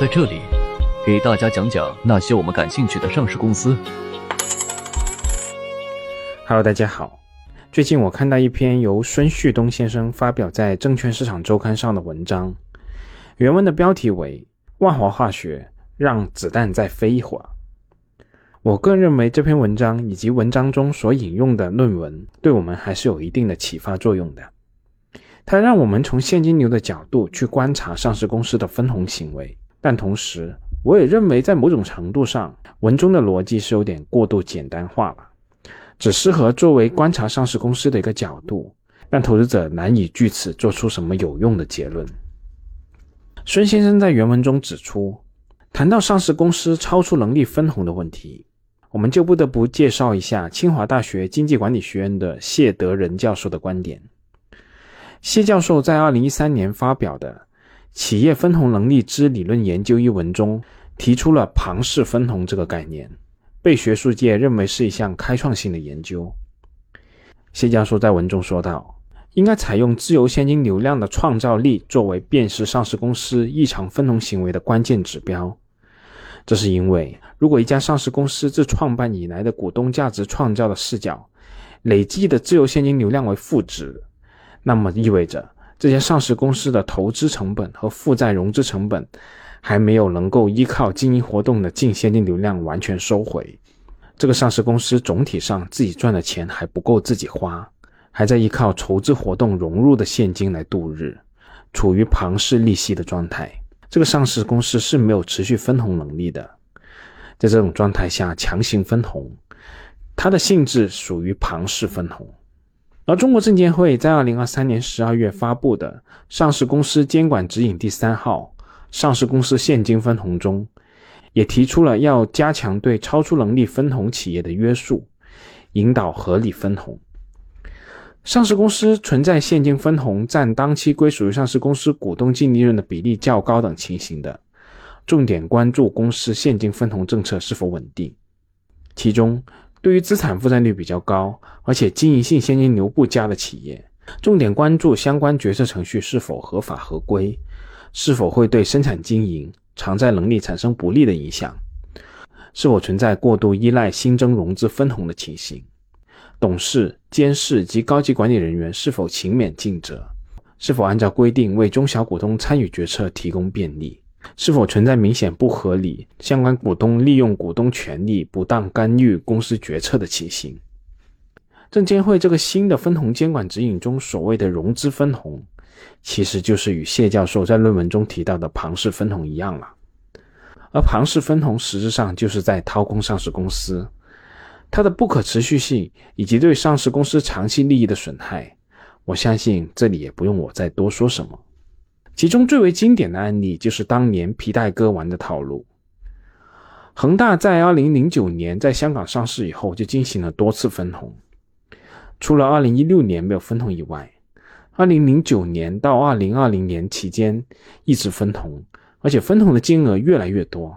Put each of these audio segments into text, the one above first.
在这里给大家讲讲那些我们感兴趣的上市公司。Hello，大家好。最近我看到一篇由孙旭东先生发表在《证券市场周刊》上的文章，原文的标题为“万华化学让子弹再飞一会儿”。我个人认为这篇文章以及文章中所引用的论文，对我们还是有一定的启发作用的。它让我们从现金流的角度去观察上市公司的分红行为，但同时，我也认为在某种程度上，文中的逻辑是有点过度简单化了，只适合作为观察上市公司的一个角度，但投资者难以据此做出什么有用的结论。孙先生在原文中指出，谈到上市公司超出能力分红的问题，我们就不得不介绍一下清华大学经济管理学院的谢德仁教授的观点。谢教授在二零一三年发表的《企业分红能力之理论研究》一文中，提出了庞氏分红这个概念，被学术界认为是一项开创性的研究。谢教授在文中说道：“应该采用自由现金流量的创造力作为辨识上市公司异常分红行为的关键指标。这是因为，如果一家上市公司自创办以来的股东价值创造的视角累计的自由现金流量为负值。”那么意味着这些上市公司的投资成本和负债融资成本还没有能够依靠经营活动的净现金流量完全收回，这个上市公司总体上自己赚的钱还不够自己花，还在依靠筹资活动融入的现金来度日，处于庞氏利息的状态。这个上市公司是没有持续分红能力的，在这种状态下强行分红，它的性质属于庞氏分红。而中国证监会在二零二三年十二月发布的《上市公司监管指引》第三号《上市公司现金分红》中，也提出了要加强对超出能力分红企业的约束，引导合理分红。上市公司存在现金分红占当期归属于上市公司股东净利润的比例较高等情形的，重点关注公司现金分红政策是否稳定，其中。对于资产负债率比较高，而且经营性现金流不佳的企业，重点关注相关决策程序是否合法合规，是否会对生产经营、偿债能力产生不利的影响，是否存在过度依赖新增融资分红的情形，董事、监事及高级管理人员是否勤勉尽责，是否按照规定为中小股东参与决策提供便利。是否存在明显不合理、相关股东利用股东权利不当干预公司决策的情形？证监会这个新的分红监管指引中所谓的融资分红，其实就是与谢教授在论文中提到的庞氏分红一样了。而庞氏分红实质上就是在掏空上市公司，它的不可持续性以及对上市公司长期利益的损害，我相信这里也不用我再多说什么。其中最为经典的案例就是当年皮带哥玩的套路。恒大在二零零九年在香港上市以后，就进行了多次分红，除了二零一六年没有分红以外，二零零九年到二零二零年期间一直分红，而且分红的金额越来越多。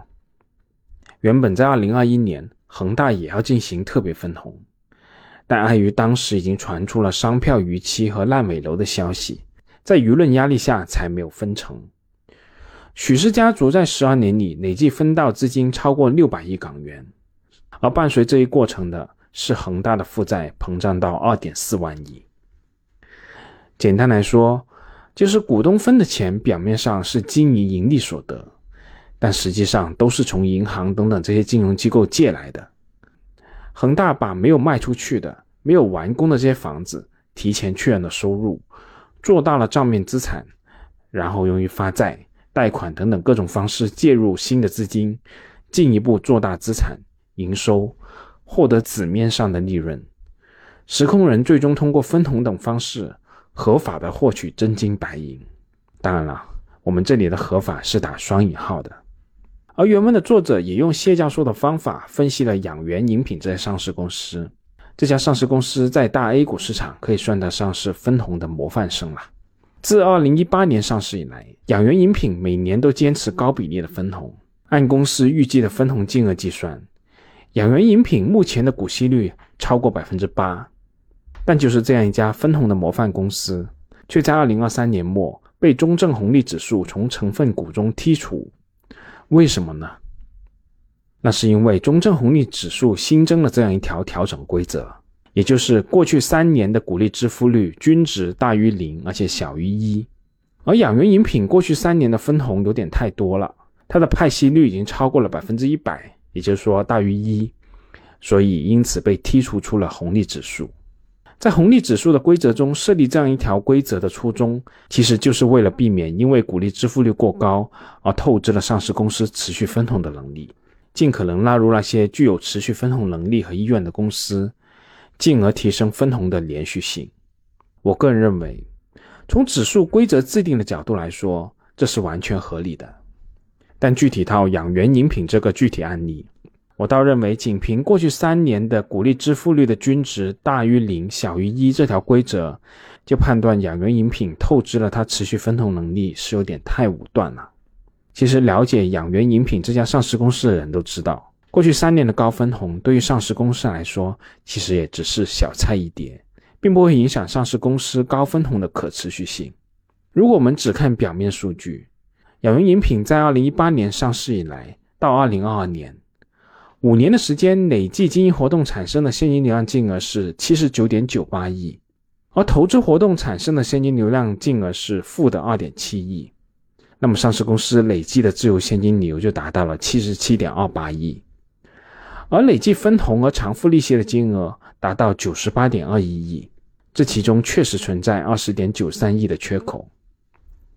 原本在二零二一年，恒大也要进行特别分红，但碍于当时已经传出了商票逾期和烂尾楼的消息。在舆论压力下，才没有分成。许氏家族在十二年里累计分到资金超过六百亿港元，而伴随这一过程的是恒大的负债膨胀到二点四万亿。简单来说，就是股东分的钱表面上是经营盈利所得，但实际上都是从银行等等这些金融机构借来的。恒大把没有卖出去的、没有完工的这些房子提前确认了收入。做大了账面资产，然后用于发债、贷款等等各种方式介入新的资金，进一步做大资产、营收，获得纸面上的利润。实控人最终通过分红等方式合法的获取真金白银。当然了，我们这里的合法是打双引号的。而原文的作者也用谢教授的方法分析了养元饮品这家上市公司。这家上市公司在大 A 股市场可以算得上是分红的模范生了。自2018年上市以来，养元饮品每年都坚持高比例的分红。按公司预计的分红金额计算，养元饮品目前的股息率超过百分之八。但就是这样一家分红的模范公司，却在2023年末被中证红利指数从成分股中剔除。为什么呢？那是因为中证红利指数新增了这样一条调整规则，也就是过去三年的股利支付率均值大于零，而且小于一。而养元饮品过去三年的分红有点太多了，它的派息率已经超过了百分之一百，也就是说大于一，所以因此被剔除出了红利指数。在红利指数的规则中设立这样一条规则的初衷，其实就是为了避免因为股利支付率过高而透支了上市公司持续分红的能力。尽可能纳入那些具有持续分红能力和意愿的公司，进而提升分红的连续性。我个人认为，从指数规则制定的角度来说，这是完全合理的。但具体到养元饮品这个具体案例，我倒认为，仅凭过去三年的股利支付率的均值大于零、小于一这条规则，就判断养元饮品透支了它持续分红能力，是有点太武断了。其实，了解养元饮品这家上市公司的人都知道，过去三年的高分红对于上市公司来说，其实也只是小菜一碟，并不会影响上市公司高分红的可持续性。如果我们只看表面数据，养元饮品在二零一八年上市以来到二零二二年五年的时间，累计经营活动产生的现金流量净额是七十九点九八亿，而投资活动产生的现金流量净额是负的二点七亿。那么，上市公司累计的自由现金流就达到了七十七点二八亿，而累计分红和偿付利息的金额达到九十八点二一亿，这其中确实存在二十点九三亿的缺口。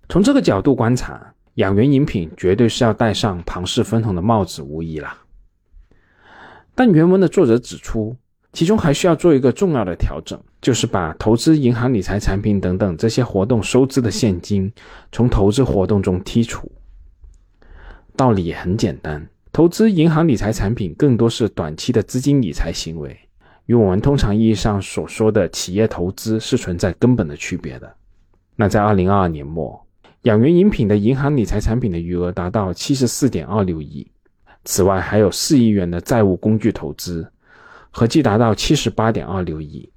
从这个角度观察，养元饮品绝对是要戴上庞氏分红的帽子，无疑了。但原文的作者指出。其中还需要做一个重要的调整，就是把投资银行理财产品等等这些活动收支的现金从投资活动中剔除。道理也很简单，投资银行理财产品更多是短期的资金理财行为，与我们通常意义上所说的企业投资是存在根本的区别的。那在二零二二年末，养元饮品的银行理财产品的余额达到七十四点二六亿，此外还有四亿元的债务工具投资。合计达到七十八点二六亿，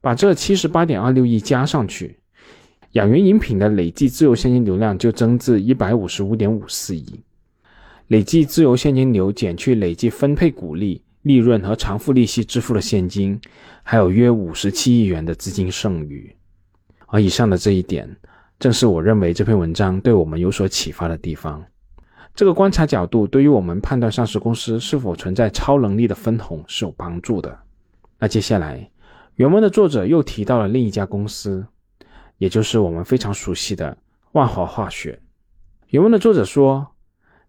把这七十八点二六亿加上去，养元饮品的累计自由现金流量就增至一百五十五点五四亿。累计自由现金流减去累计分配股利、利润和偿付利息支付的现金，还有约五十七亿元的资金剩余。而以上的这一点，正是我认为这篇文章对我们有所启发的地方。这个观察角度对于我们判断上市公司是否存在超能力的分红是有帮助的。那接下来，原文的作者又提到了另一家公司，也就是我们非常熟悉的万华化学。原文的作者说，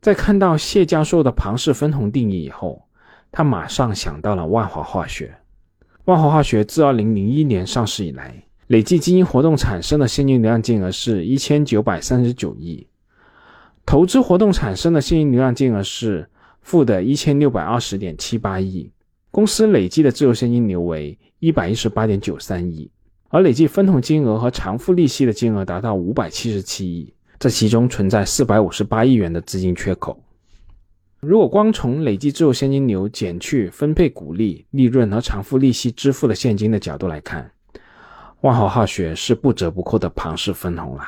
在看到谢教授的庞氏分红定义以后，他马上想到了万华化学。万华化学自2001年上市以来，累计经营活动产生的现金流量净额是一千九百三十九亿。投资活动产生的现金流量净额是负的一千六百二十点七八亿，公司累计的自由现金流为一百一十八点九三亿，而累计分红金额和偿付利息的金额达到五百七十七亿，这其中存在四百五十八亿元的资金缺口。如果光从累计自由现金流减去分配股利、利润和偿付利息支付的现金的角度来看，万豪化学是不折不扣的庞氏分红了。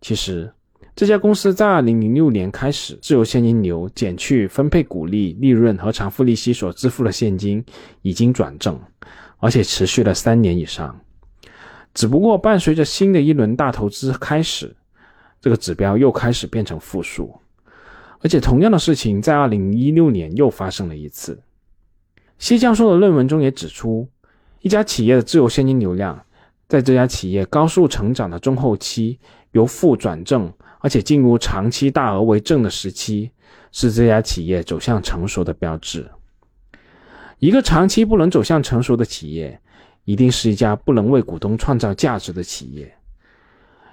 其实。这家公司在二零零六年开始，自由现金流减去分配股利、利润和偿付利息所支付的现金已经转正，而且持续了三年以上。只不过伴随着新的一轮大投资开始，这个指标又开始变成负数。而且同样的事情在二零一六年又发生了一次。谢教授的论文中也指出，一家企业的自由现金流量，在这家企业高速成长的中后期由负转正。而且进入长期大额为正的时期，是这家企业走向成熟的标志。一个长期不能走向成熟的企业，一定是一家不能为股东创造价值的企业。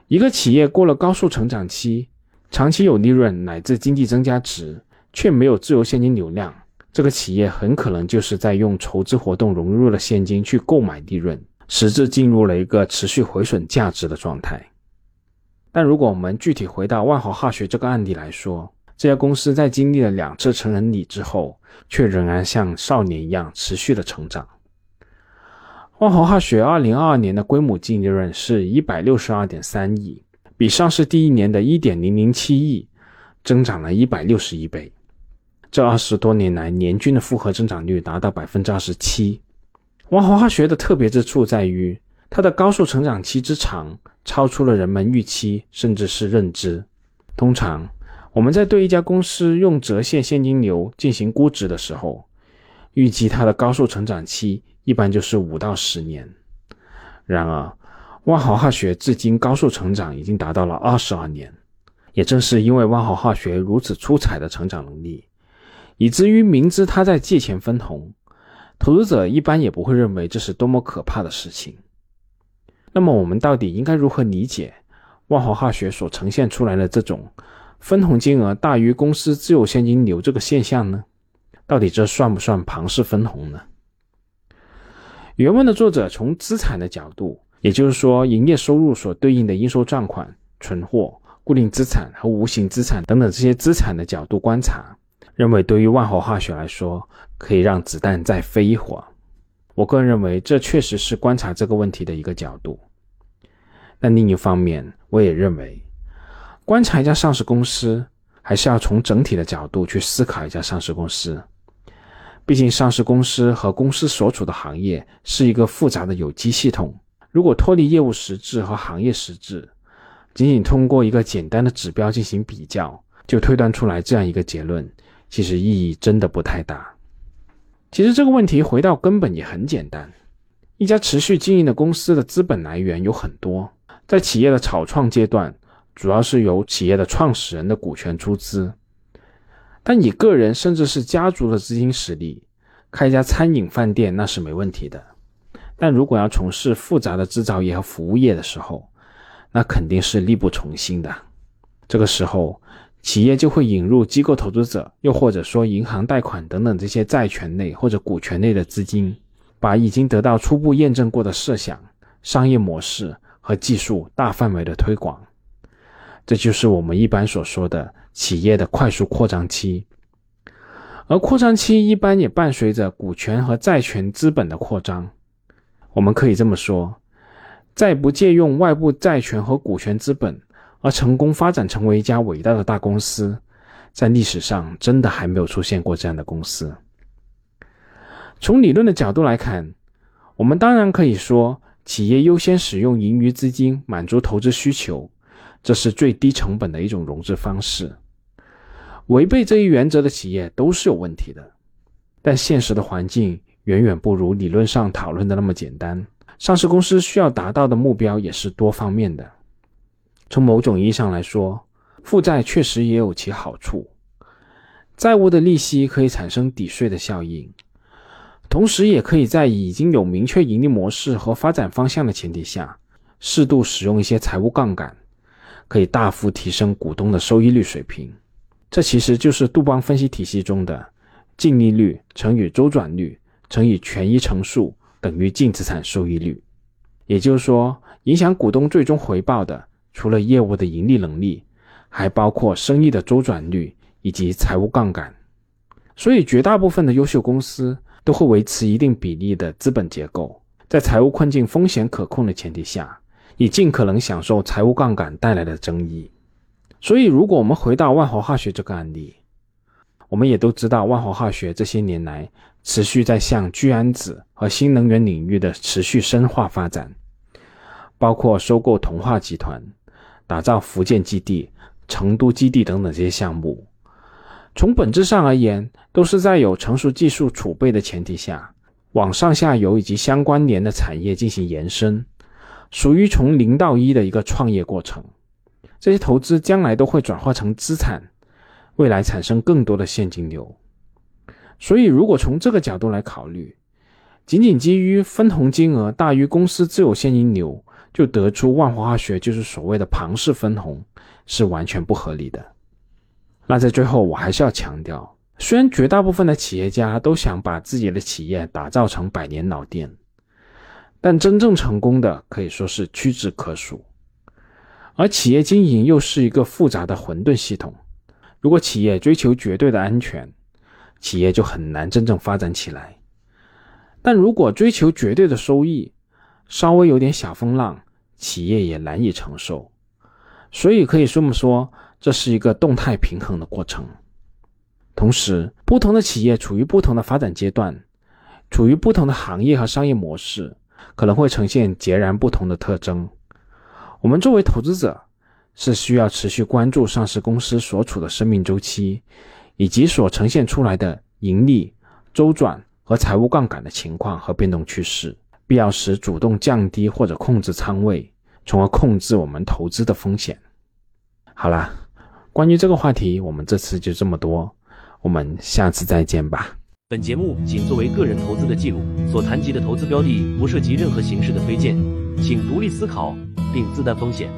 一个企业过了高速成长期，长期有利润乃至经济增加值，却没有自由现金流量，这个企业很可能就是在用筹资活动融入了现金去购买利润，使之进入了一个持续回损价值的状态。但如果我们具体回到万华化学这个案例来说，这家公司在经历了两次成人礼之后，却仍然像少年一样持续的成长。万华化学二零二二年的规模净利润是一百六十二点三亿，比上市第一年的一点零零七亿，增长了一百六十亿倍。这二十多年来，年均的复合增长率达到百分之二十七。万华化学的特别之处在于，它的高速成长期之长，超出了人们预期，甚至是认知。通常，我们在对一家公司用折现现金流进行估值的时候，预计它的高速成长期一般就是五到十年。然而，万豪化学至今高速成长已经达到了二十二年。也正是因为万豪化学如此出彩的成长能力，以至于明知它在借钱分红，投资者一般也不会认为这是多么可怕的事情。那么，我们到底应该如何理解万豪化学所呈现出来的这种分红金额大于公司自有现金流这个现象呢？到底这算不算庞氏分红呢？原文的作者从资产的角度，也就是说营业收入所对应的应收账款、存货。固定资产和无形资产等等这些资产的角度观察，认为对于万豪化学来说，可以让子弹再飞一会儿。我个人认为，这确实是观察这个问题的一个角度。但另一方面，我也认为，观察一家上市公司，还是要从整体的角度去思考一家上市公司。毕竟，上市公司和公司所处的行业是一个复杂的有机系统。如果脱离业务实质和行业实质，仅仅通过一个简单的指标进行比较，就推断出来这样一个结论，其实意义真的不太大。其实这个问题回到根本也很简单：一家持续经营的公司的资本来源有很多，在企业的草创阶段，主要是由企业的创始人的股权出资。但以个人甚至是家族的资金实力，开一家餐饮饭店那是没问题的。但如果要从事复杂的制造业和服务业的时候，那肯定是力不从心的。这个时候，企业就会引入机构投资者，又或者说银行贷款等等这些债权类或者股权类的资金，把已经得到初步验证过的设想、商业模式和技术大范围的推广。这就是我们一般所说的企业的快速扩张期。而扩张期一般也伴随着股权和债权资本的扩张。我们可以这么说。在不借用外部债权和股权资本而成功发展成为一家伟大的大公司，在历史上真的还没有出现过这样的公司。从理论的角度来看，我们当然可以说，企业优先使用盈余资金满足投资需求，这是最低成本的一种融资方式。违背这一原则的企业都是有问题的，但现实的环境远远不如理论上讨论的那么简单。上市公司需要达到的目标也是多方面的。从某种意义上来说，负债确实也有其好处。债务的利息可以产生抵税的效应，同时也可以在已经有明确盈利模式和发展方向的前提下，适度使用一些财务杠杆，可以大幅提升股东的收益率水平。这其实就是杜邦分析体系中的净利率乘以周转率乘以权益乘数。等于净资产收益率，也就是说，影响股东最终回报的，除了业务的盈利能力，还包括生意的周转率以及财务杠杆。所以，绝大部分的优秀公司都会维持一定比例的资本结构，在财务困境风险可控的前提下，以尽可能享受财务杠杆带来的增益。所以，如果我们回到万华化学这个案例，我们也都知道，万华化学这些年来。持续在向聚氨酯和新能源领域的持续深化发展，包括收购同化集团、打造福建基地、成都基地等等这些项目。从本质上而言，都是在有成熟技术储备的前提下，往上下游以及相关联的产业进行延伸，属于从零到一的一个创业过程。这些投资将来都会转化成资产，未来产生更多的现金流。所以，如果从这个角度来考虑，仅仅基于分红金额大于公司自有现金流就得出万华化学就是所谓的庞氏分红，是完全不合理的。那在最后，我还是要强调，虽然绝大部分的企业家都想把自己的企业打造成百年老店，但真正成功的可以说是屈指可数。而企业经营又是一个复杂的混沌系统，如果企业追求绝对的安全，企业就很难真正发展起来，但如果追求绝对的收益，稍微有点小风浪，企业也难以承受。所以可以这么说，这是一个动态平衡的过程。同时，不同的企业处于不同的发展阶段，处于不同的行业和商业模式，可能会呈现截然不同的特征。我们作为投资者，是需要持续关注上市公司所处的生命周期，以及所呈现出来的盈利、周转和财务杠杆的情况和变动趋势，必要时主动降低或者控制仓位，从而控制我们投资的风险。好啦，关于这个话题，我们这次就这么多，我们下次再见吧。本节目仅作为个人投资的记录，所谈及的投资标的不涉及任何形式的推荐，请独立思考并自担风险。